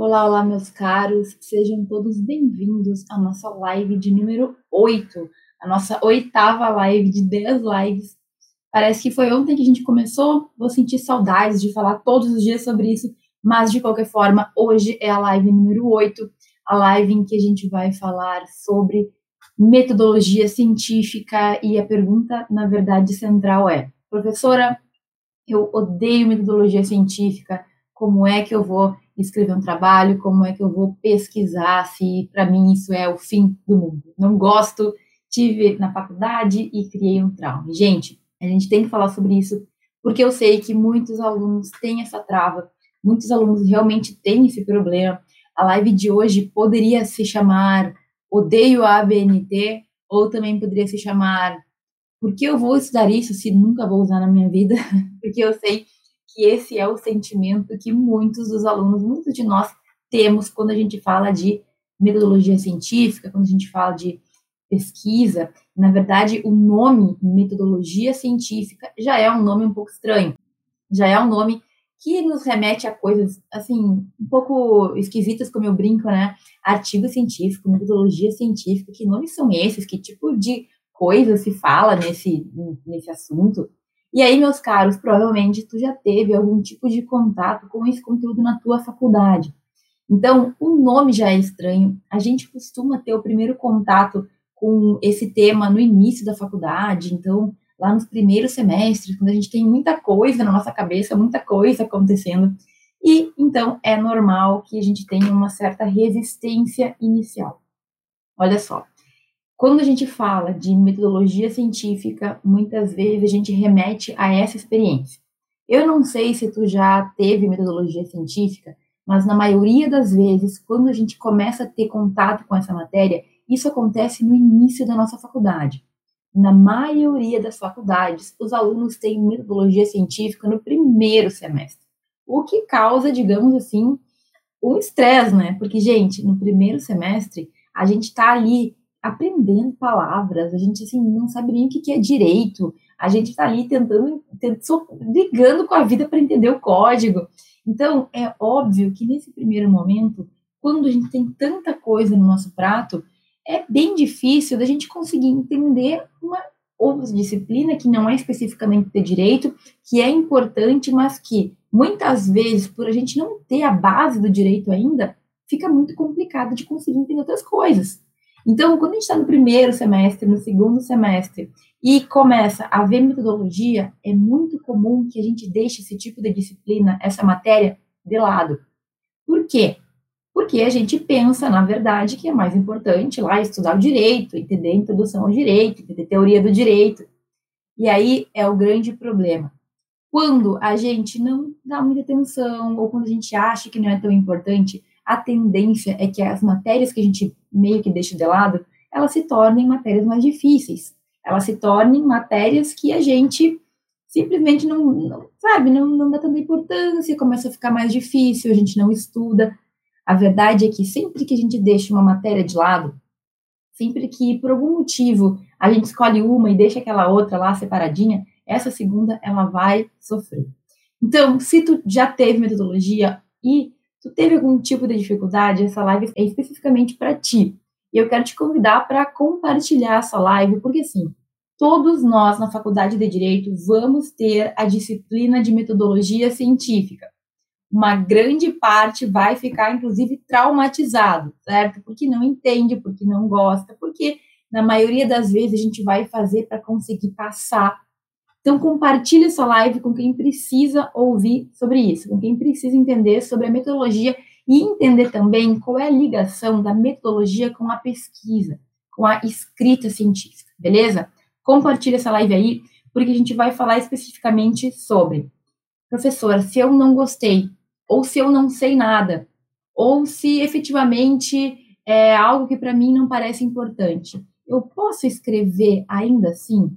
Olá, olá, meus caros, sejam todos bem-vindos à nossa live de número 8, a nossa oitava live de 10 lives. Parece que foi ontem que a gente começou, vou sentir saudades de falar todos os dias sobre isso, mas de qualquer forma, hoje é a live número 8, a live em que a gente vai falar sobre metodologia científica e a pergunta, na verdade, central é: professora, eu odeio metodologia científica, como é que eu vou escrever um trabalho, como é que eu vou pesquisar, se para mim isso é o fim do mundo. Não gosto, tive na faculdade e criei um trauma. Gente, a gente tem que falar sobre isso, porque eu sei que muitos alunos têm essa trava, muitos alunos realmente têm esse problema. A live de hoje poderia se chamar Odeio a ABNT, ou também poderia se chamar Por que eu vou estudar isso se nunca vou usar na minha vida? porque eu sei que esse é o sentimento que muitos dos alunos, muitos de nós temos quando a gente fala de metodologia científica, quando a gente fala de pesquisa. Na verdade, o nome metodologia científica já é um nome um pouco estranho. Já é um nome que nos remete a coisas, assim, um pouco esquisitas, como eu brinco, né? Artigo científico, metodologia científica, que nomes são esses? Que tipo de coisa se fala nesse, nesse assunto? E aí, meus caros, provavelmente tu já teve algum tipo de contato com esse conteúdo na tua faculdade. Então, o nome já é estranho. A gente costuma ter o primeiro contato com esse tema no início da faculdade, então, lá nos primeiros semestres, quando a gente tem muita coisa na nossa cabeça, muita coisa acontecendo. E então é normal que a gente tenha uma certa resistência inicial. Olha só, quando a gente fala de metodologia científica, muitas vezes a gente remete a essa experiência. Eu não sei se tu já teve metodologia científica, mas na maioria das vezes, quando a gente começa a ter contato com essa matéria, isso acontece no início da nossa faculdade. Na maioria das faculdades, os alunos têm metodologia científica no primeiro semestre, o que causa, digamos assim, um estresse, né? Porque, gente, no primeiro semestre, a gente está ali aprendendo palavras, a gente assim não sabe nem o que é direito, a gente está ali tentando, tentando ligando com a vida para entender o código. Então, é óbvio que nesse primeiro momento, quando a gente tem tanta coisa no nosso prato, é bem difícil da gente conseguir entender uma outra disciplina que não é especificamente de direito, que é importante, mas que muitas vezes, por a gente não ter a base do direito ainda, fica muito complicado de conseguir entender outras coisas. Então, quando a gente está no primeiro semestre, no segundo semestre, e começa a ver metodologia, é muito comum que a gente deixe esse tipo de disciplina, essa matéria, de lado. Por quê? Porque a gente pensa, na verdade, que é mais importante lá estudar o direito, entender a introdução ao direito, entender teoria do direito. E aí é o grande problema. Quando a gente não dá muita atenção, ou quando a gente acha que não é tão importante, a tendência é que as matérias que a gente meio que deixa de lado, elas se tornem matérias mais difíceis. Elas se tornem matérias que a gente simplesmente não, não sabe, não, não dá tanta importância, começa a ficar mais difícil, a gente não estuda. A verdade é que sempre que a gente deixa uma matéria de lado, sempre que por algum motivo a gente escolhe uma e deixa aquela outra lá separadinha, essa segunda ela vai sofrer. Então, se tu já teve metodologia e tu teve algum tipo de dificuldade, essa live é especificamente para ti. E eu quero te convidar para compartilhar essa live, porque assim, todos nós na Faculdade de Direito vamos ter a disciplina de metodologia científica. Uma grande parte vai ficar, inclusive, traumatizado, certo? Porque não entende, porque não gosta, porque na maioria das vezes a gente vai fazer para conseguir passar então, compartilhe essa live com quem precisa ouvir sobre isso, com quem precisa entender sobre a metodologia e entender também qual é a ligação da metodologia com a pesquisa, com a escrita científica, beleza? Compartilhe essa live aí, porque a gente vai falar especificamente sobre, professora, se eu não gostei, ou se eu não sei nada, ou se efetivamente é algo que para mim não parece importante, eu posso escrever ainda assim?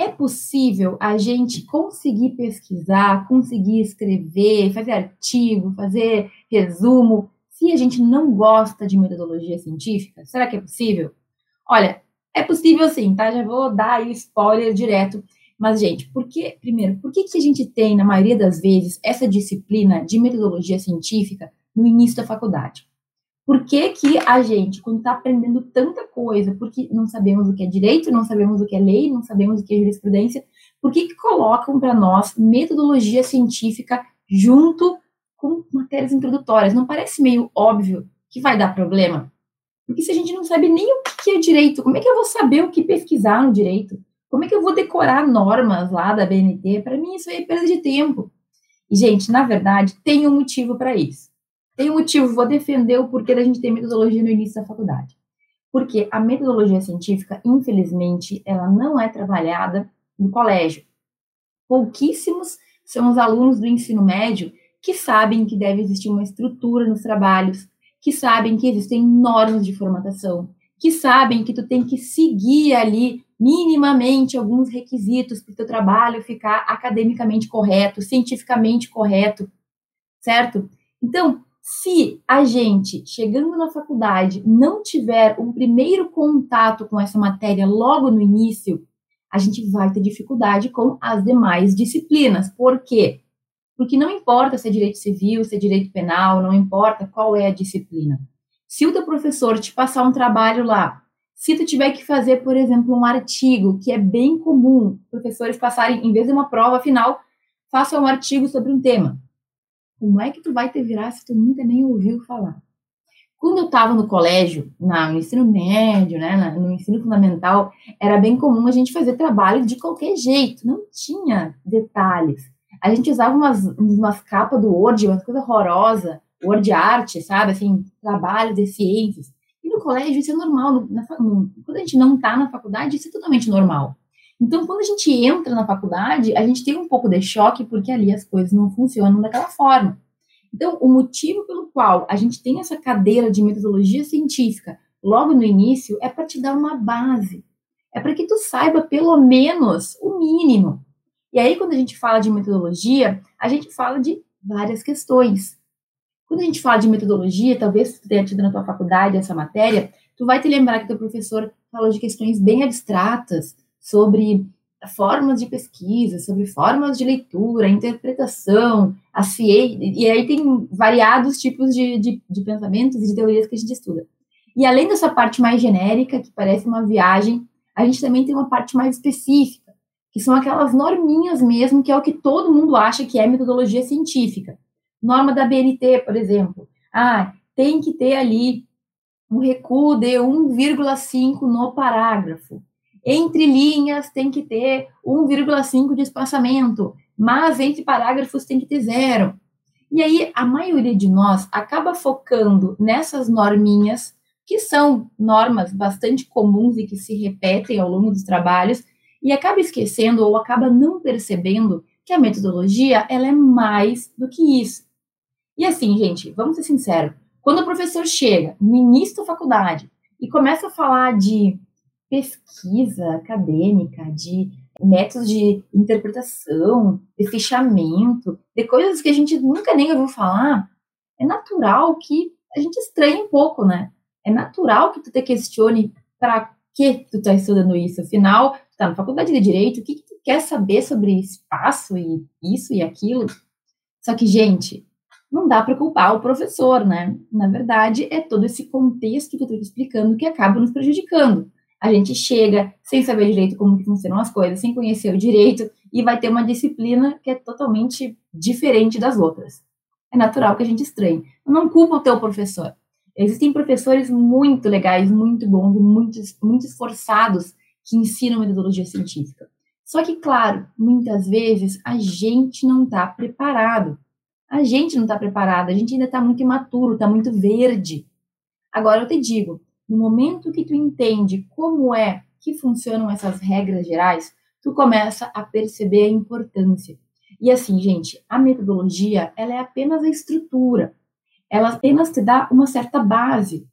É possível a gente conseguir pesquisar, conseguir escrever, fazer artigo, fazer resumo, se a gente não gosta de metodologia científica? Será que é possível? Olha, é possível sim, tá? Já vou dar aí o spoiler direto. Mas, gente, por que, primeiro, por que, que a gente tem, na maioria das vezes, essa disciplina de metodologia científica no início da faculdade. Por que, que a gente, quando está aprendendo tanta coisa, porque não sabemos o que é direito, não sabemos o que é lei, não sabemos o que é jurisprudência, por que, que colocam para nós metodologia científica junto com matérias introdutórias? Não parece meio óbvio que vai dar problema? Porque se a gente não sabe nem o que é direito, como é que eu vou saber o que pesquisar no direito? Como é que eu vou decorar normas lá da BNT? Para mim, isso é perda de tempo. E, gente, na verdade, tem um motivo para isso. Tem um motivo, vou defender o porquê da gente ter metodologia no início da faculdade. Porque a metodologia científica, infelizmente, ela não é trabalhada no colégio. Pouquíssimos são os alunos do ensino médio que sabem que deve existir uma estrutura nos trabalhos, que sabem que existem normas de formatação, que sabem que tu tem que seguir ali minimamente alguns requisitos para o teu trabalho ficar academicamente correto, cientificamente correto, certo? Então, se a gente, chegando na faculdade, não tiver um primeiro contato com essa matéria logo no início, a gente vai ter dificuldade com as demais disciplinas. Por quê? Porque não importa se é direito civil, se é direito penal, não importa qual é a disciplina. Se o teu professor te passar um trabalho lá, se tu tiver que fazer, por exemplo, um artigo, que é bem comum professores passarem, em vez de uma prova final, faça um artigo sobre um tema. Como é que tu vai te virar se tu nunca nem ouviu falar? Quando eu estava no colégio, no ensino médio, né, no ensino fundamental, era bem comum a gente fazer trabalho de qualquer jeito, não tinha detalhes. A gente usava umas, umas capas do Word, uma coisa horrorosa, Word Art, sabe, assim, trabalho de ciências. E no colégio isso é normal, no, na, no, quando a gente não está na faculdade, isso é totalmente normal. Então, quando a gente entra na faculdade, a gente tem um pouco de choque porque ali as coisas não funcionam daquela forma. Então, o motivo pelo qual a gente tem essa cadeira de metodologia científica logo no início é para te dar uma base. É para que tu saiba pelo menos o mínimo. E aí, quando a gente fala de metodologia, a gente fala de várias questões. Quando a gente fala de metodologia, talvez tu tenha tido na tua faculdade essa matéria, tu vai te lembrar que teu professor falou de questões bem abstratas, sobre formas de pesquisa, sobre formas de leitura, interpretação, a ciência, e aí tem variados tipos de, de, de pensamentos e de teorias que a gente estuda. E além dessa parte mais genérica, que parece uma viagem, a gente também tem uma parte mais específica, que são aquelas norminhas mesmo, que é o que todo mundo acha que é metodologia científica. Norma da BNT, por exemplo. Ah, tem que ter ali um recuo de 1,5 no parágrafo. Entre linhas tem que ter 1,5 de espaçamento, mas entre parágrafos tem que ter zero. E aí a maioria de nós acaba focando nessas norminhas, que são normas bastante comuns e que se repetem ao longo dos trabalhos, e acaba esquecendo ou acaba não percebendo que a metodologia ela é mais do que isso. E assim, gente, vamos ser sinceros, quando o professor chega início da faculdade e começa a falar de pesquisa acadêmica, de métodos de interpretação, de fechamento, de coisas que a gente nunca nem ouviu falar, é natural que a gente estranhe um pouco, né? É natural que tu te questione para que tu tá estudando isso. Afinal, tu tá na faculdade de Direito, o que, que tu quer saber sobre espaço e isso e aquilo? Só que, gente, não dá para culpar o professor, né? Na verdade, é todo esse contexto que eu estou explicando que acaba nos prejudicando a gente chega sem saber direito como que funcionam as coisas, sem conhecer o direito, e vai ter uma disciplina que é totalmente diferente das outras. É natural que a gente estranhe. Não culpa o teu professor. Existem professores muito legais, muito bons, muito, muito esforçados que ensinam metodologia científica. Só que, claro, muitas vezes a gente não está preparado. A gente não está preparado, a gente ainda está muito imaturo, está muito verde. Agora eu te digo, no momento que tu entende como é que funcionam essas regras gerais, tu começa a perceber a importância. E assim, gente, a metodologia, ela é apenas a estrutura. Ela apenas te dá uma certa base.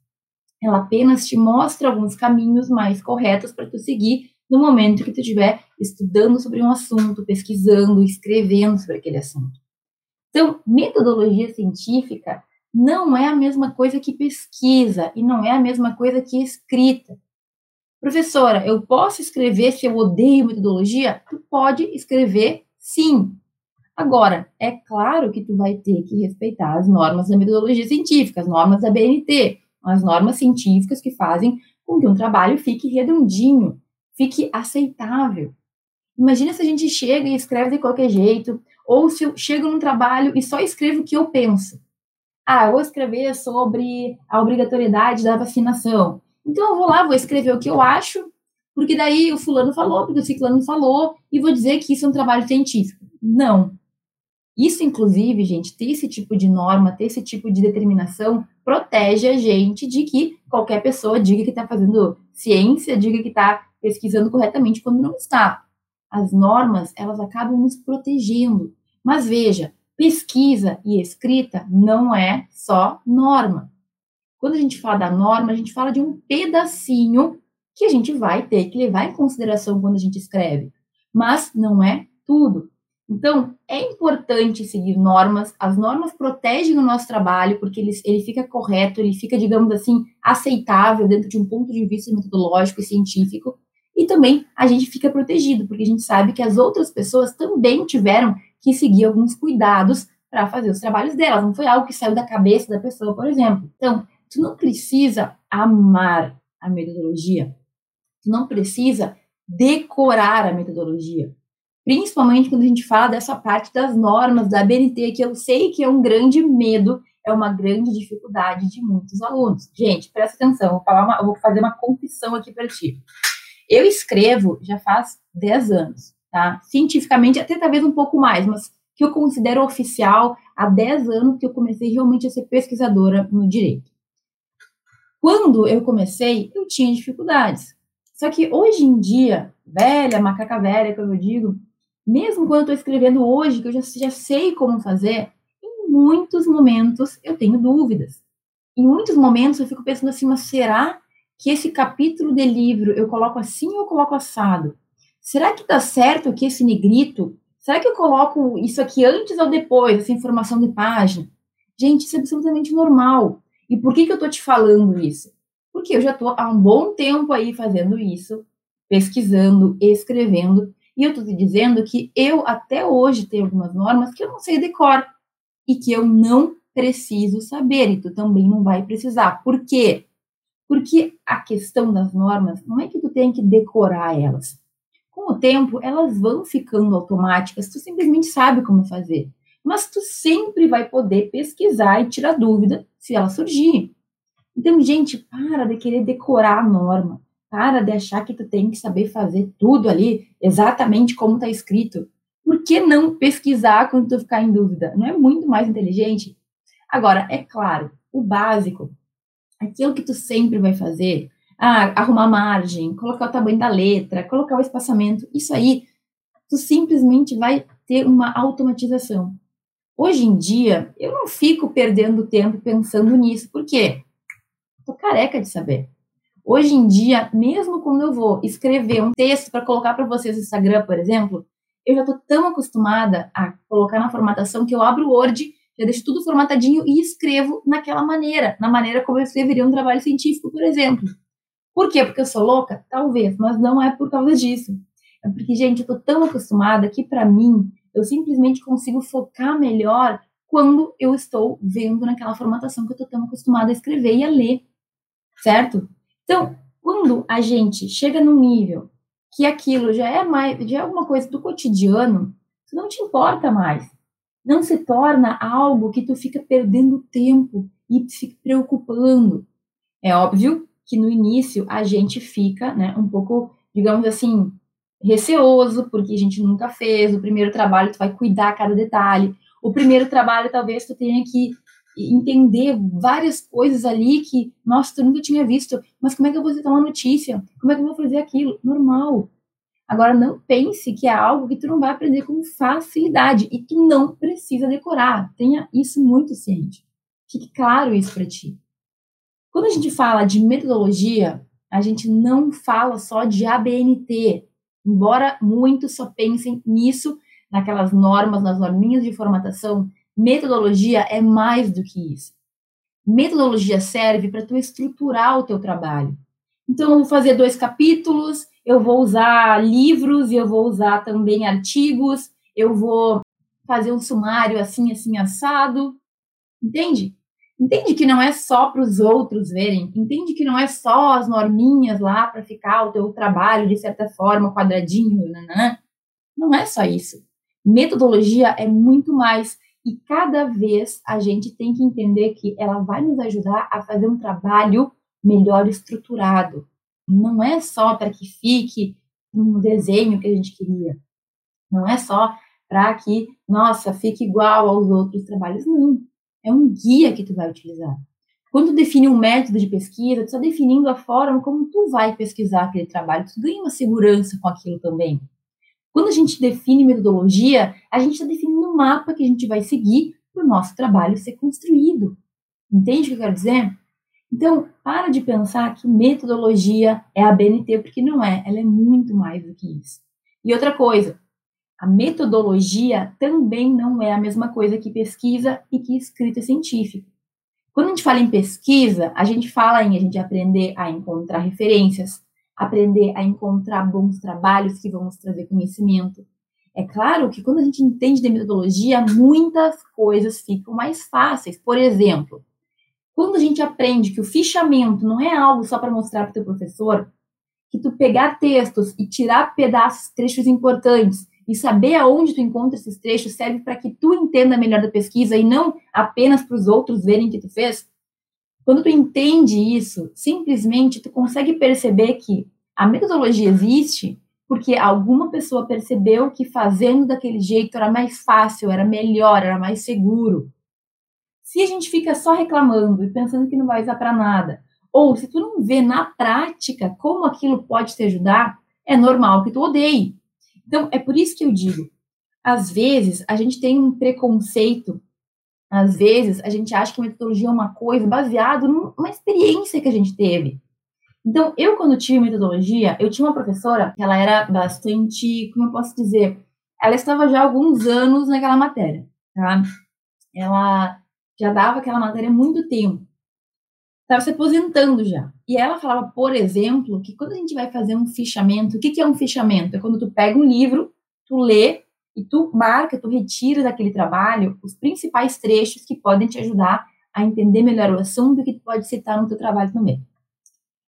Ela apenas te mostra alguns caminhos mais corretos para tu seguir no momento que tu estiver estudando sobre um assunto, pesquisando, escrevendo sobre aquele assunto. Então, metodologia científica não é a mesma coisa que pesquisa e não é a mesma coisa que escrita. Professora, eu posso escrever se eu odeio metodologia? Tu pode escrever sim. Agora, é claro que tu vai ter que respeitar as normas da metodologia científica, as normas da BNT, as normas científicas que fazem com que um trabalho fique redondinho, fique aceitável. Imagina se a gente chega e escreve de qualquer jeito, ou se eu chego num trabalho e só escrevo o que eu penso. Ah, eu vou escrever sobre a obrigatoriedade da vacinação. Então eu vou lá, vou escrever o que eu acho, porque daí o fulano falou, porque o ciclano falou, e vou dizer que isso é um trabalho científico. Não. Isso, inclusive, gente, ter esse tipo de norma, ter esse tipo de determinação, protege a gente de que qualquer pessoa diga que está fazendo ciência, diga que está pesquisando corretamente quando não está. As normas, elas acabam nos protegendo. Mas veja, pesquisa e escrita não é só norma. Quando a gente fala da norma, a gente fala de um pedacinho que a gente vai ter que levar em consideração quando a gente escreve. Mas não é tudo. Então, é importante seguir normas. As normas protegem o nosso trabalho, porque ele, ele fica correto, ele fica, digamos assim, aceitável dentro de um ponto de vista metodológico e científico. E também a gente fica protegido, porque a gente sabe que as outras pessoas também tiveram que seguir alguns cuidados para fazer os trabalhos delas. Não foi algo que saiu da cabeça da pessoa, por exemplo. Então, tu não precisa amar a metodologia. Tu não precisa decorar a metodologia principalmente quando a gente fala dessa parte das normas da BNT, que eu sei que é um grande medo, é uma grande dificuldade de muitos alunos. Gente, presta atenção, vou, falar uma, vou fazer uma confissão aqui para ti. Eu escrevo já faz 10 anos, tá? Cientificamente, até talvez um pouco mais, mas que eu considero oficial há 10 anos que eu comecei realmente a ser pesquisadora no direito. Quando eu comecei, eu tinha dificuldades. Só que hoje em dia, velha, macaca velha, como eu digo, mesmo quando eu estou escrevendo hoje, que eu já, já sei como fazer, em muitos momentos eu tenho dúvidas. Em muitos momentos eu fico pensando assim, mas será que esse capítulo de livro eu coloco assim ou eu coloco assado? Será que dá certo aqui esse negrito? Será que eu coloco isso aqui antes ou depois, essa informação de página? Gente, isso é absolutamente normal. E por que, que eu estou te falando isso? Porque eu já estou há um bom tempo aí fazendo isso, pesquisando, escrevendo, e eu estou te dizendo que eu até hoje tenho algumas normas que eu não sei decor e que eu não preciso saber, e tu também não vai precisar. Por quê? Porque a questão das normas não é que tu tem que decorar elas. Com o tempo, elas vão ficando automáticas, tu simplesmente sabe como fazer. Mas tu sempre vai poder pesquisar e tirar dúvida se ela surgir. Então, gente, para de querer decorar a norma. Para de achar que tu tem que saber fazer tudo ali exatamente como está escrito. Por que não pesquisar quando tu ficar em dúvida? Não é muito mais inteligente? Agora, é claro, o básico, aquilo que tu sempre vai fazer, ah, arrumar margem, colocar o tamanho da letra, colocar o espaçamento, isso aí, tu simplesmente vai ter uma automatização. Hoje em dia, eu não fico perdendo tempo pensando nisso, por quê? Tô careca de saber. Hoje em dia, mesmo quando eu vou escrever um texto para colocar para vocês no Instagram, por exemplo, eu já estou tão acostumada a colocar na formatação que eu abro o Word, já deixo tudo formatadinho e escrevo naquela maneira, na maneira como eu escreveria um trabalho científico, por exemplo. Por quê? Porque eu sou louca? Talvez, mas não é por causa disso. É porque, gente, eu estou tão acostumada que, para mim, eu simplesmente consigo focar melhor quando eu estou vendo naquela formatação que eu estou tão acostumada a escrever e a ler, certo? Então, quando a gente chega num nível que aquilo já é mais, já é alguma coisa do cotidiano, isso não te importa mais. Não se torna algo que tu fica perdendo tempo e fica preocupando. É óbvio que no início a gente fica, né, um pouco, digamos assim, receoso, porque a gente nunca fez. O primeiro trabalho tu vai cuidar cada detalhe. O primeiro trabalho talvez tu tenha que entender várias coisas ali que, nossa, tu nunca tinha visto, mas como é que eu vou citar uma notícia? Como é que eu vou fazer aquilo? Normal. Agora, não pense que é algo que tu não vai aprender com facilidade e tu não precisa decorar. Tenha isso muito ciente. Fique claro isso para ti. Quando a gente fala de metodologia, a gente não fala só de ABNT, embora muitos só pensem nisso, naquelas normas, nas norminhas de formatação, Metodologia é mais do que isso. Metodologia serve para tu estruturar o teu trabalho. Então, eu vou fazer dois capítulos, eu vou usar livros e eu vou usar também artigos, eu vou fazer um sumário assim, assim, assado. Entende? Entende que não é só para os outros verem. Entende que não é só as norminhas lá para ficar o teu trabalho, de certa forma, quadradinho. Nanã. Não é só isso. Metodologia é muito mais. E cada vez a gente tem que entender que ela vai nos ajudar a fazer um trabalho melhor estruturado. Não é só para que fique um desenho que a gente queria. Não é só para que, nossa, fique igual aos outros trabalhos. Não. É um guia que tu vai utilizar. Quando tu define um método de pesquisa, tu está definindo a forma como tu vai pesquisar aquele trabalho. Tu ganha uma segurança com aquilo também. Quando a gente define metodologia, a gente está definindo um mapa que a gente vai seguir para o nosso trabalho ser construído. Entende o que eu quero dizer? Então, para de pensar que metodologia é a BNT, porque não é. Ela é muito mais do que isso. E outra coisa, a metodologia também não é a mesma coisa que pesquisa e que escrita científica. Quando a gente fala em pesquisa, a gente fala em a gente aprender a encontrar referências, aprender a encontrar bons trabalhos que vão nos trazer conhecimento. É claro que quando a gente entende de metodologia, muitas coisas ficam mais fáceis. Por exemplo, quando a gente aprende que o fichamento não é algo só para mostrar para o teu professor, que tu pegar textos e tirar pedaços, trechos importantes e saber aonde tu encontra esses trechos serve para que tu entenda melhor da pesquisa e não apenas para os outros verem que tu fez. Quando tu entende isso, simplesmente tu consegue perceber que a metodologia existe porque alguma pessoa percebeu que fazendo daquele jeito era mais fácil, era melhor, era mais seguro. Se a gente fica só reclamando e pensando que não vai usar para nada, ou se tu não vê na prática como aquilo pode te ajudar, é normal que tu odeie. Então, é por isso que eu digo, às vezes a gente tem um preconceito, às vezes a gente acha que a metodologia é uma coisa baseada numa experiência que a gente teve. Então, eu quando tive metodologia, eu tinha uma professora que ela era bastante, como eu posso dizer, ela estava já há alguns anos naquela matéria, tá? Ela já dava aquela matéria há muito tempo estava se aposentando já. E ela falava, por exemplo, que quando a gente vai fazer um fichamento, o que, que é um fichamento? É quando tu pega um livro, tu lê e tu marca, tu retira daquele trabalho os principais trechos que podem te ajudar a entender melhor o assunto que tu pode citar no teu trabalho também.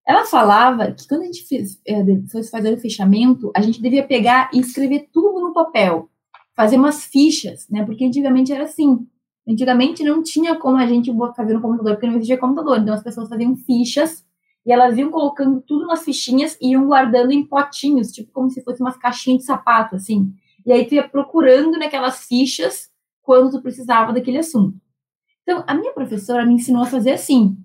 Ela falava que quando a gente é, fosse fazer o fechamento, a gente devia pegar e escrever tudo no papel, fazer umas fichas, né? Porque antigamente era assim. Antigamente não tinha como a gente fazer no computador, porque não existia computador. Então as pessoas faziam fichas e elas iam colocando tudo nas fichinhas e iam guardando em potinhos, tipo como se fosse umas caixinhas de sapato, assim. E aí tu ia procurando naquelas fichas quando tu precisava daquele assunto. Então, a minha professora me ensinou a fazer assim.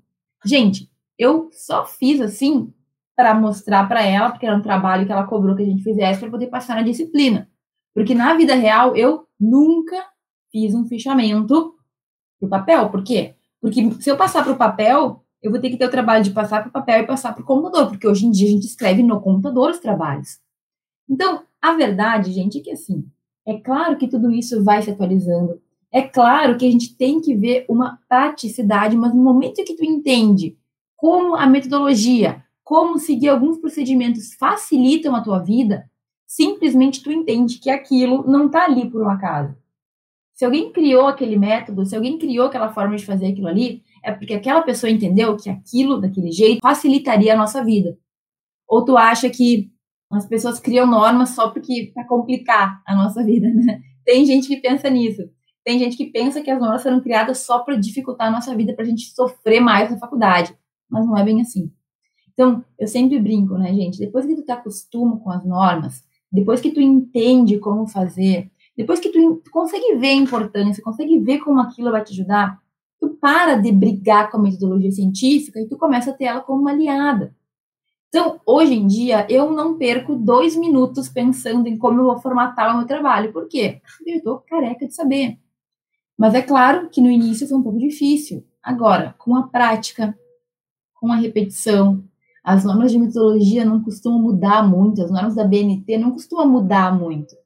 Gente, eu só fiz assim para mostrar para ela, porque era um trabalho que ela cobrou que a gente fizesse para poder passar na disciplina. Porque na vida real eu nunca fiz um fichamento para o papel. Por quê? Porque se eu passar para o papel, eu vou ter que ter o trabalho de passar para o papel e passar para o computador, porque hoje em dia a gente escreve no computador os trabalhos. Então, a verdade, gente, é que assim, é claro que tudo isso vai se atualizando. É claro que a gente tem que ver uma praticidade, mas no momento que tu entende como a metodologia, como seguir alguns procedimentos facilitam a tua vida, simplesmente tu entende que aquilo não está ali por um acaso. Se alguém criou aquele método, se alguém criou aquela forma de fazer aquilo ali, é porque aquela pessoa entendeu que aquilo, daquele jeito, facilitaria a nossa vida. Ou tu acha que as pessoas criam normas só porque para complicar a nossa vida, né? Tem gente que pensa nisso. Tem gente que pensa que as normas foram criadas só para dificultar a nossa vida, para a gente sofrer mais na faculdade. Mas não é bem assim. Então, eu sempre brinco, né, gente? Depois que tu te acostuma com as normas, depois que tu entende como fazer, depois que tu, tu consegue ver a importância, consegue ver como aquilo vai te ajudar, para de brigar com a metodologia científica e tu começa a ter ela como uma aliada. Então, hoje em dia, eu não perco dois minutos pensando em como eu vou formatar o meu trabalho. Por quê? Porque eu estou careca de saber. Mas é claro que no início foi um pouco difícil. Agora, com a prática, com a repetição, as normas de metodologia não costumam mudar muito, as normas da BNT não costumam mudar muito.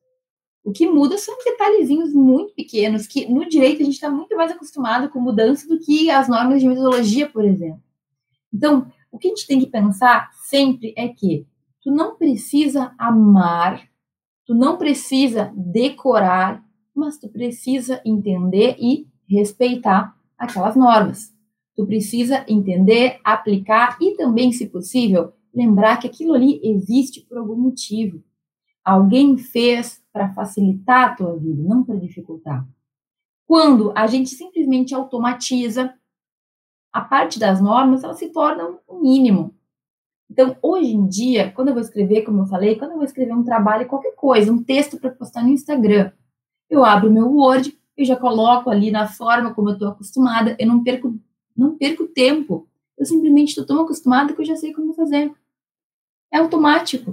O que muda são detalhezinhos muito pequenos, que no direito a gente está muito mais acostumado com mudança do que as normas de metodologia, por exemplo. Então, o que a gente tem que pensar sempre é que tu não precisa amar, tu não precisa decorar mas tu precisa entender e respeitar aquelas normas. Tu precisa entender, aplicar e também, se possível, lembrar que aquilo ali existe por algum motivo. Alguém fez para facilitar a tua vida, não para dificultar. Quando a gente simplesmente automatiza, a parte das normas, elas se tornam o mínimo. Então, hoje em dia, quando eu vou escrever, como eu falei, quando eu vou escrever um trabalho, qualquer coisa, um texto para postar no Instagram, eu abro meu Word, eu já coloco ali na forma como eu estou acostumada, eu não perco, não perco tempo. Eu simplesmente estou tão acostumada que eu já sei como fazer. É automático.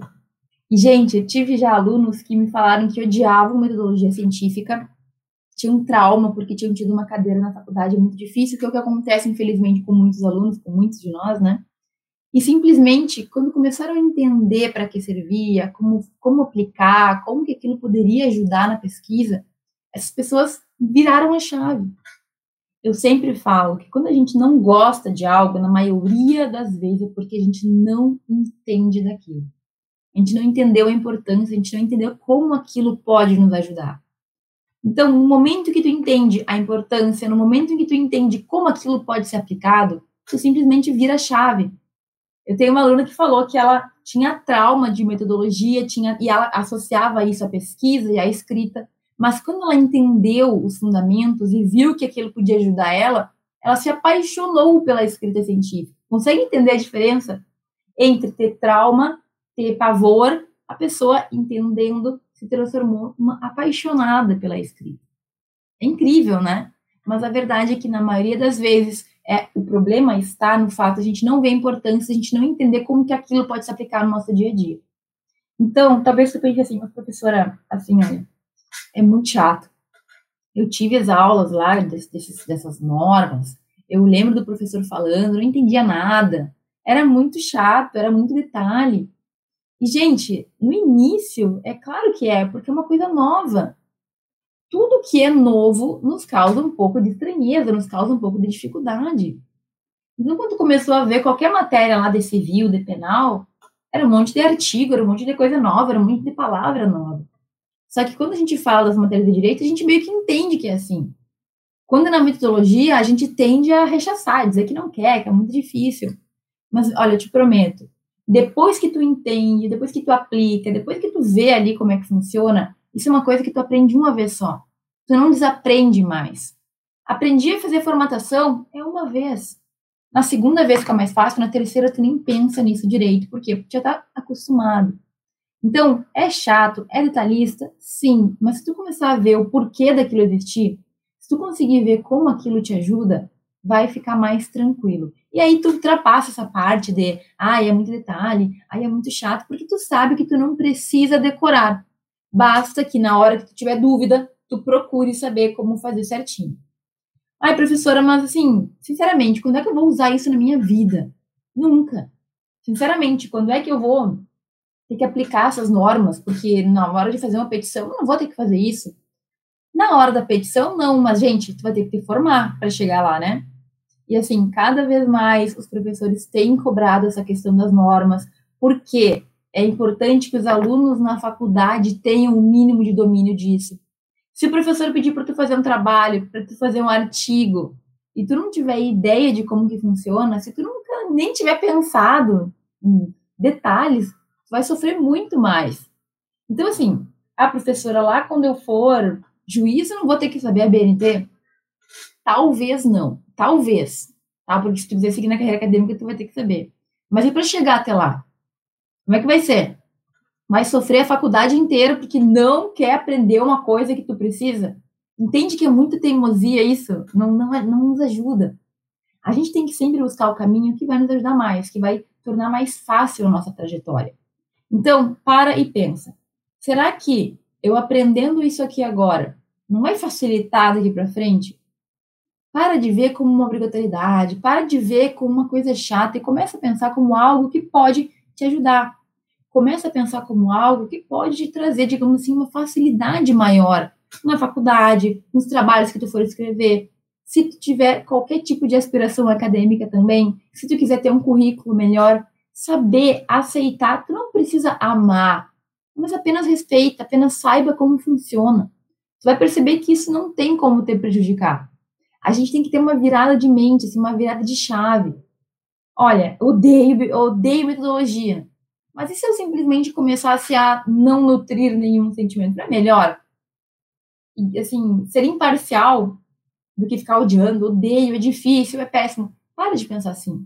Gente, eu tive já alunos que me falaram que odiavam metodologia científica, tinham um trauma porque tinham tido uma cadeira na faculdade muito difícil, que é o que acontece, infelizmente, com muitos alunos, com muitos de nós, né? E simplesmente, quando começaram a entender para que servia, como, como aplicar, como que aquilo poderia ajudar na pesquisa, essas pessoas viraram a chave. Eu sempre falo que quando a gente não gosta de algo, na maioria das vezes é porque a gente não entende daquilo. A gente não entendeu a importância, a gente não entendeu como aquilo pode nos ajudar. Então, no momento que tu entende a importância, no momento em que tu entende como aquilo pode ser aplicado, tu simplesmente vira a chave. Eu tenho uma aluna que falou que ela tinha trauma de metodologia, tinha e ela associava isso à pesquisa e à escrita, mas quando ela entendeu os fundamentos e viu que aquilo podia ajudar ela, ela se apaixonou pela escrita científica. Consegue entender a diferença entre ter trauma, ter pavor, a pessoa entendendo se transformou uma apaixonada pela escrita. É incrível, né? Mas a verdade é que na maioria das vezes é, o problema está no fato a gente não ver a importância, a gente não entender como que aquilo pode se aplicar no nosso dia a dia. Então, talvez você pense assim, mas professora, assim, olha, é muito chato. Eu tive as aulas lá desses, dessas normas, eu lembro do professor falando, não entendia nada, era muito chato, era muito detalhe. E, gente, no início, é claro que é, porque é uma coisa nova tudo que é novo nos causa um pouco de estranheza, nos causa um pouco de dificuldade. Então, quando começou a ver qualquer matéria lá de civil, de penal, era um monte de artigo, era um monte de coisa nova, era um monte de palavra nova. Só que quando a gente fala das matérias de direito, a gente meio que entende que é assim. Quando na metodologia, a gente tende a rechaçar, dizer que não quer, que é muito difícil. Mas, olha, eu te prometo, depois que tu entende, depois que tu aplica, depois que tu vê ali como é que funciona, isso é uma coisa que tu aprende uma vez só. Tu não desaprende mais. Aprendi a fazer formatação é uma vez. Na segunda vez fica mais fácil, na terceira tu nem pensa nisso direito. Por quê? Porque já tá acostumado. Então, é chato, é detalhista? Sim. Mas se tu começar a ver o porquê daquilo existir, se tu conseguir ver como aquilo te ajuda, vai ficar mais tranquilo. E aí tu ultrapassa essa parte de, ai, é muito detalhe, ai, é muito chato, porque tu sabe que tu não precisa decorar. Basta que na hora que tu tiver dúvida, tu procure saber como fazer certinho. Ai, professora, mas assim, sinceramente, quando é que eu vou usar isso na minha vida? Nunca. Sinceramente, quando é que eu vou ter que aplicar essas normas? Porque na hora de fazer uma petição, eu não vou ter que fazer isso. Na hora da petição, não, mas gente, tu vai ter que te formar para chegar lá, né? E assim, cada vez mais os professores têm cobrado essa questão das normas, porque é importante que os alunos na faculdade tenham o um mínimo de domínio disso. Se o professor pedir para tu fazer um trabalho, para tu fazer um artigo, e tu não tiver ideia de como que funciona, se tu nunca nem tiver pensado em detalhes, tu vai sofrer muito mais. Então, assim, a professora lá, quando eu for juiz, eu não vou ter que saber a BNT? Talvez não, talvez, tá? Porque se tu quiser seguir na carreira acadêmica, tu vai ter que saber. Mas e para chegar até lá? Como é que vai ser? Vai sofrer a faculdade inteira porque não quer aprender uma coisa que tu precisa? Entende que é muita teimosia isso? Não, não, é, não nos ajuda. A gente tem que sempre buscar o caminho que vai nos ajudar mais, que vai tornar mais fácil a nossa trajetória. Então, para e pensa. Será que eu aprendendo isso aqui agora não vai facilitar daqui para frente? Para de ver como uma obrigatoriedade, para de ver como uma coisa chata e começa a pensar como algo que pode te ajudar começa a pensar como algo que pode te trazer, digamos assim, uma facilidade maior na faculdade, nos trabalhos que tu for escrever. Se tu tiver qualquer tipo de aspiração acadêmica também, se tu quiser ter um currículo melhor, saber aceitar, tu não precisa amar, mas apenas respeita, apenas saiba como funciona. tu vai perceber que isso não tem como te prejudicar. A gente tem que ter uma virada de mente, assim, uma virada de chave. Olha, odeio, odeio metodologia. Mas e se eu simplesmente começasse a não nutrir nenhum sentimento? Não é melhor? E, assim, ser imparcial do que ficar odiando, odeio, é difícil, é péssimo. Para de pensar assim.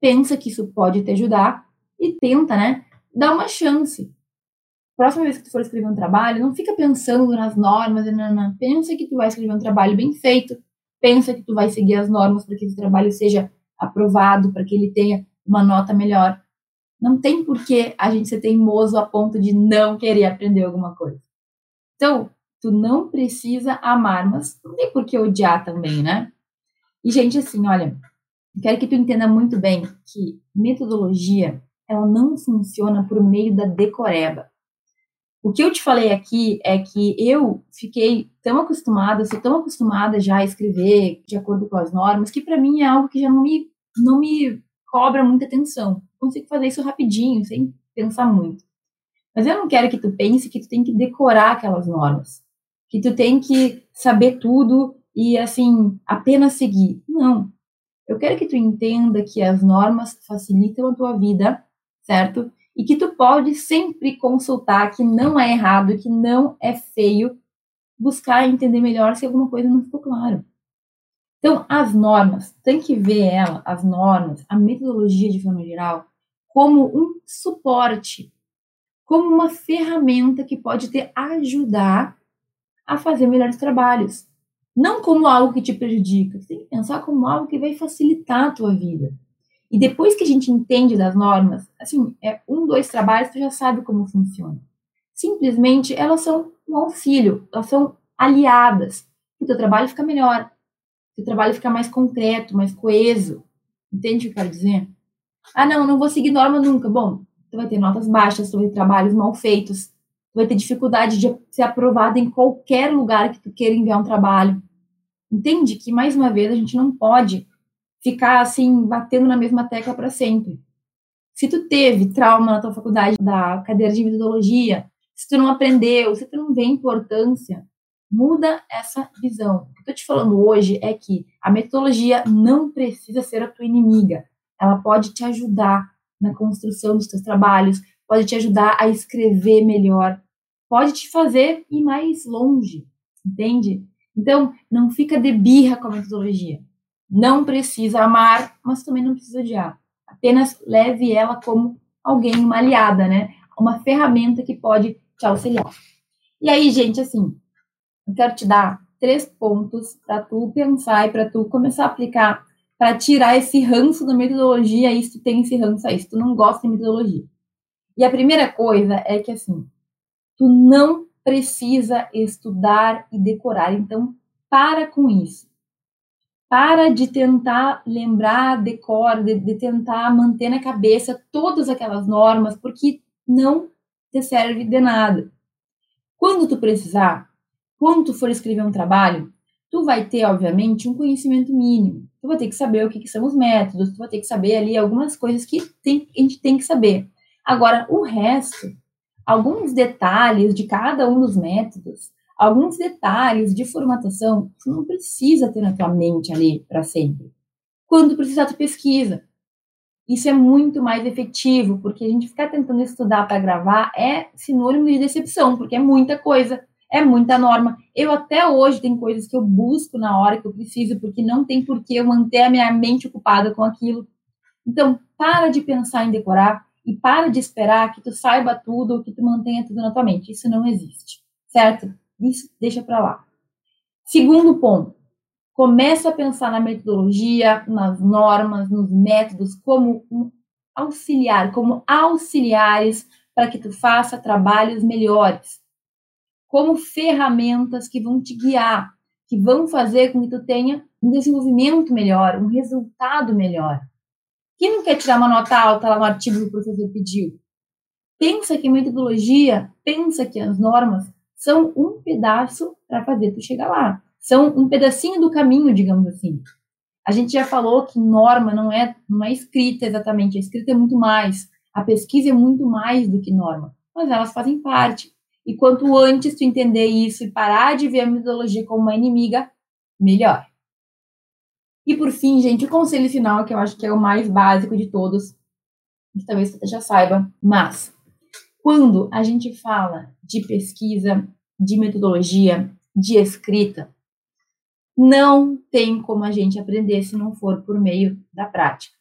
Pensa que isso pode te ajudar e tenta, né? Dar uma chance. Próxima vez que tu for escrever um trabalho, não fica pensando nas normas, não, não. pensa que tu vai escrever um trabalho bem feito, pensa que tu vai seguir as normas para que esse trabalho seja aprovado, para que ele tenha uma nota melhor. Não tem por que a gente ser teimoso a ponto de não querer aprender alguma coisa. Então, tu não precisa amar, mas não tem por que odiar também, né? E, gente, assim, olha, quero que tu entenda muito bem que metodologia, ela não funciona por meio da decoreba. O que eu te falei aqui é que eu fiquei tão acostumada, sou tão acostumada já a escrever de acordo com as normas, que para mim é algo que já não me, não me cobra muita atenção. Consigo fazer isso rapidinho, sem pensar muito. Mas eu não quero que tu pense que tu tem que decorar aquelas normas, que tu tem que saber tudo e assim apenas seguir. Não. Eu quero que tu entenda que as normas facilitam a tua vida, certo? E que tu pode sempre consultar, que não é errado, que não é feio, buscar entender melhor se alguma coisa não ficou claro. Então, as normas, tem que ver ela, as normas, a metodologia de forma geral, como um suporte, como uma ferramenta que pode te ajudar a fazer melhores trabalhos. Não como algo que te prejudica, tem que pensar como algo que vai facilitar a tua vida. E depois que a gente entende das normas, assim, é um, dois trabalhos, tu já sabe como funciona. Simplesmente elas são um auxílio, elas são aliadas. O teu trabalho fica melhor, o teu trabalho fica mais concreto, mais coeso. Entende o que eu quero dizer? Ah, não, não vou seguir norma nunca. Bom, tu vai ter notas baixas, tu vai ter trabalhos mal feitos, tu vai ter dificuldade de ser aprovado em qualquer lugar que tu queira enviar um trabalho. Entende que, mais uma vez, a gente não pode ficar assim, batendo na mesma tecla para sempre. Se tu teve trauma na tua faculdade da cadeira de metodologia, se tu não aprendeu, se tu não vê importância, muda essa visão. O que eu tô te falando hoje é que a metodologia não precisa ser a tua inimiga. Ela pode te ajudar na construção dos teus trabalhos, pode te ajudar a escrever melhor, pode te fazer ir mais longe, entende? Então, não fica de birra com a metodologia. Não precisa amar, mas também não precisa odiar. Apenas leve ela como alguém, uma aliada, né? Uma ferramenta que pode te auxiliar. E aí, gente, assim, eu quero te dar três pontos para tu pensar e para tu começar a aplicar para tirar esse ranço da metodologia aí, se tu tem esse ranço aí, se tu não gosta de metodologia. E a primeira coisa é que, assim, tu não precisa estudar e decorar, então para com isso. Para de tentar lembrar, decor, de, de tentar manter na cabeça todas aquelas normas, porque não te serve de nada. Quando tu precisar, quando tu for escrever um trabalho, tu vai ter, obviamente, um conhecimento mínimo. Tu vai ter que saber o que, que são os métodos, tu vai ter que saber ali algumas coisas que tem, a gente tem que saber. Agora, o resto, alguns detalhes de cada um dos métodos, alguns detalhes de formatação você não precisa ter na tua mente ali para sempre. Quando precisar, tu pesquisa. Isso é muito mais efetivo, porque a gente ficar tentando estudar para gravar é sinônimo de decepção, porque é muita coisa, é muita norma. Eu até hoje tem coisas que eu busco na hora que eu preciso, porque não tem por que eu manter a minha mente ocupada com aquilo. Então, para de pensar em decorar e para de esperar que tu saiba tudo ou que tu mantenha tudo na tua mente. Isso não existe, certo? Isso deixa para lá. Segundo ponto, começa a pensar na metodologia, nas normas, nos métodos como um auxiliar, como auxiliares para que tu faça trabalhos melhores, como ferramentas que vão te guiar, que vão fazer com que tu tenha um desenvolvimento melhor, um resultado melhor. Quem não quer tirar uma nota alta lá no artigo que o professor pediu? Pensa que metodologia, pensa que as normas são um pedaço para fazer tu chegar lá. São um pedacinho do caminho, digamos assim. A gente já falou que norma não é, não é escrita exatamente, a escrita é muito mais. A pesquisa é muito mais do que norma, mas elas fazem parte. E quanto antes tu entender isso e parar de ver a metodologia como uma inimiga, melhor. E por fim, gente, o conselho final, que eu acho que é o mais básico de todos, que talvez você já saiba, mas quando a gente fala de pesquisa, de metodologia, de escrita, não tem como a gente aprender se não for por meio da prática.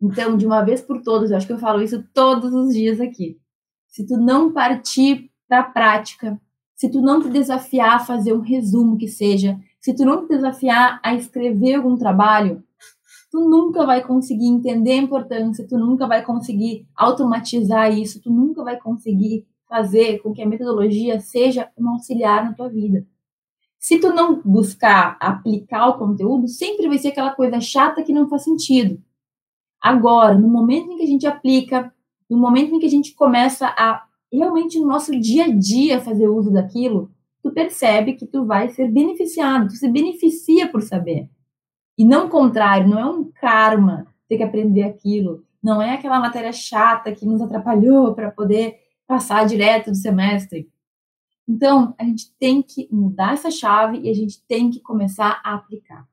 Então, de uma vez por todas, eu acho que eu falo isso todos os dias aqui. Se tu não partir para a prática, se tu não te desafiar a fazer um resumo que seja, se tu não te desafiar a escrever algum trabalho, tu nunca vai conseguir entender a importância, tu nunca vai conseguir automatizar isso, tu nunca vai conseguir fazer com que a metodologia seja um auxiliar na tua vida. Se tu não buscar aplicar o conteúdo, sempre vai ser aquela coisa chata que não faz sentido. Agora, no momento em que a gente aplica, no momento em que a gente começa a realmente no nosso dia a dia fazer uso daquilo, tu percebe que tu vai ser beneficiado, tu se beneficia por saber. E não o contrário, não é um karma ter que aprender aquilo, não é aquela matéria chata que nos atrapalhou para poder passar direto do semestre. Então, a gente tem que mudar essa chave e a gente tem que começar a aplicar.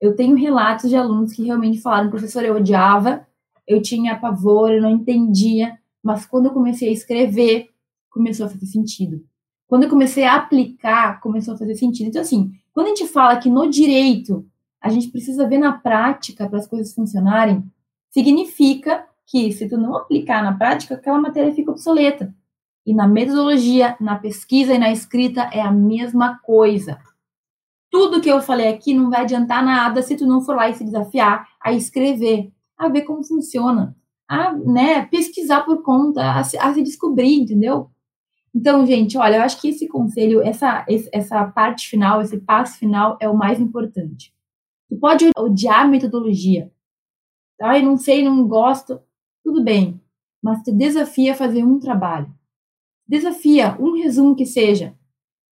Eu tenho relatos de alunos que realmente falaram, professor, eu odiava, eu tinha pavor, eu não entendia, mas quando eu comecei a escrever, começou a fazer sentido. Quando eu comecei a aplicar, começou a fazer sentido. Então, assim, quando a gente fala que no direito a gente precisa ver na prática para as coisas funcionarem, significa que se tu não aplicar na prática, aquela matéria fica obsoleta. E na metodologia, na pesquisa e na escrita é a mesma coisa. Tudo que eu falei aqui não vai adiantar nada se tu não for lá e se desafiar a escrever, a ver como funciona, a né, pesquisar por conta, a se, a se descobrir, entendeu? Então, gente, olha, eu acho que esse conselho, essa, essa parte final, esse passo final é o mais importante. Tu pode odiar a metodologia, tá? Eu não sei, não gosto, tudo bem, mas te desafia a fazer um trabalho. Desafia, um resumo que seja.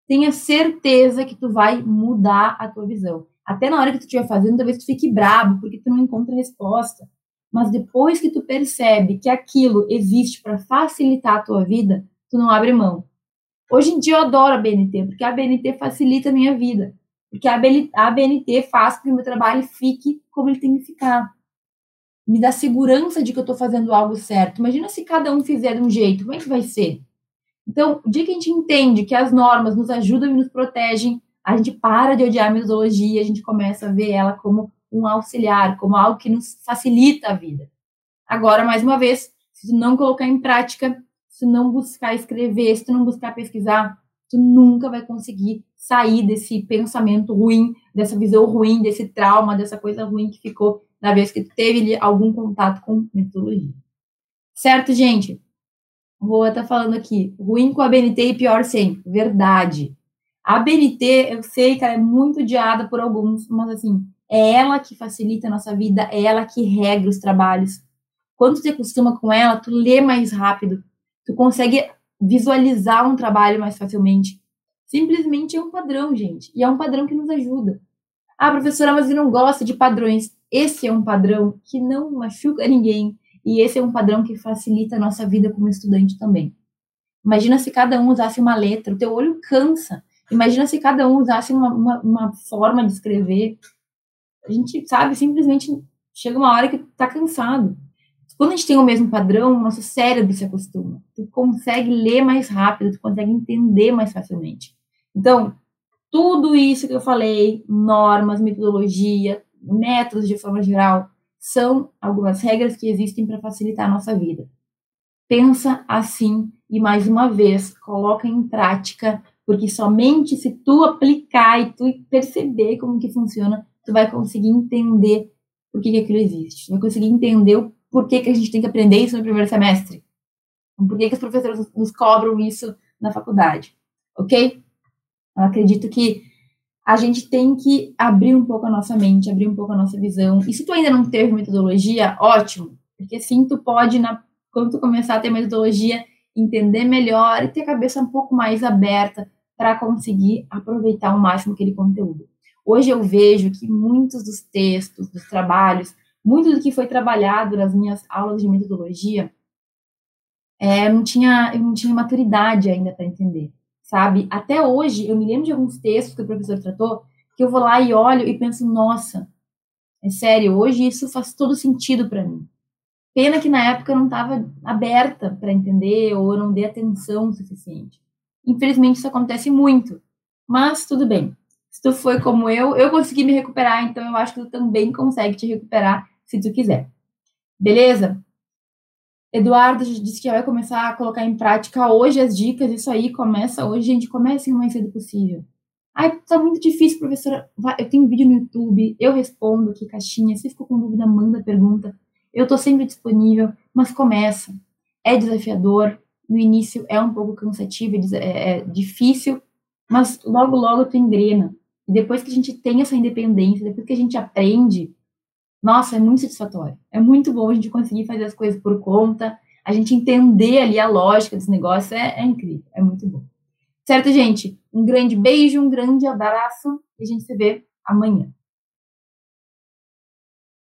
Tenha certeza que tu vai mudar a tua visão. Até na hora que tu estiver fazendo, talvez tu fique brabo, porque tu não encontra resposta. Mas depois que tu percebe que aquilo existe para facilitar a tua vida, tu não abre mão. Hoje em dia eu adoro a BNT, porque a BNT facilita a minha vida. Porque a BNT faz com que o meu trabalho fique como ele tem que ficar. Me dá segurança de que eu estou fazendo algo certo. Imagina se cada um fizer de um jeito, como é que vai ser? Então, o dia que a gente entende que as normas nos ajudam e nos protegem, a gente para de odiar a metodologia, a gente começa a ver ela como um auxiliar, como algo que nos facilita a vida. Agora, mais uma vez, se tu não colocar em prática, se tu não buscar escrever, se tu não buscar pesquisar, tu nunca vai conseguir sair desse pensamento ruim, dessa visão ruim, desse trauma, dessa coisa ruim que ficou na vez que teve algum contato com metodologia. Certo, gente? Vou estar falando aqui, ruim com a BNT e pior sem. Verdade. A BNT, eu sei que ela é muito odiada por alguns, mas assim, é ela que facilita a nossa vida, é ela que regra os trabalhos. Quando te acostuma com ela, tu lê mais rápido, tu consegue visualizar um trabalho mais facilmente. Simplesmente é um padrão, gente. E é um padrão que nos ajuda. Ah, professora, mas eu não gosta de padrões. Esse é um padrão que não machuca ninguém. E esse é um padrão que facilita a nossa vida como estudante também. Imagina se cada um usasse uma letra, o teu olho cansa. Imagina se cada um usasse uma, uma, uma forma de escrever. A gente, sabe, simplesmente chega uma hora que tá cansado. Quando a gente tem o mesmo padrão, o nosso cérebro se acostuma. Tu consegue ler mais rápido, tu consegue entender mais facilmente. Então, tudo isso que eu falei, normas, metodologia, métodos de forma geral, são algumas regras que existem para facilitar a nossa vida. Pensa assim e mais uma vez, coloca em prática, porque somente se tu aplicar e tu perceber como que funciona, tu vai conseguir entender por que, que aquilo existe. Tu vai conseguir entender o porquê que a gente tem que aprender isso no primeiro semestre. Por que, que os professores nos cobram isso na faculdade. Ok? Eu acredito que a gente tem que abrir um pouco a nossa mente, abrir um pouco a nossa visão. E se tu ainda não teve metodologia, ótimo, porque sim, tu pode, na, quando tu começar a ter metodologia, entender melhor e ter a cabeça um pouco mais aberta para conseguir aproveitar ao máximo aquele conteúdo. Hoje eu vejo que muitos dos textos, dos trabalhos, muito do que foi trabalhado nas minhas aulas de metodologia é, não tinha, eu não tinha maturidade ainda para entender, sabe? Até hoje, eu me lembro de alguns textos que o professor tratou, que eu vou lá e olho e penso, nossa, é sério, hoje isso faz todo sentido para mim. Pena que na época eu não estava aberta para entender ou eu não dei atenção suficiente. Infelizmente isso acontece muito, mas tudo bem. Se tu foi como eu, eu consegui me recuperar, então eu acho que tu também consegue te recuperar se tu quiser. Beleza? Eduardo disse que vai começar a colocar em prática hoje as dicas, isso aí começa hoje, gente, comece o mais cedo possível. Ai, tá muito difícil, professora. Eu tenho vídeo no YouTube, eu respondo aqui caixinha. Se ficou com dúvida, manda pergunta. Eu tô sempre disponível, mas começa. É desafiador, no início é um pouco cansativo, é, é difícil, mas logo, logo tu engrena. E depois que a gente tem essa independência, depois que a gente aprende, nossa, é muito satisfatório. É muito bom a gente conseguir fazer as coisas por conta, a gente entender ali a lógica dos negócios, é, é incrível, é muito bom. Certo, gente? Um grande beijo, um grande abraço e a gente se vê amanhã.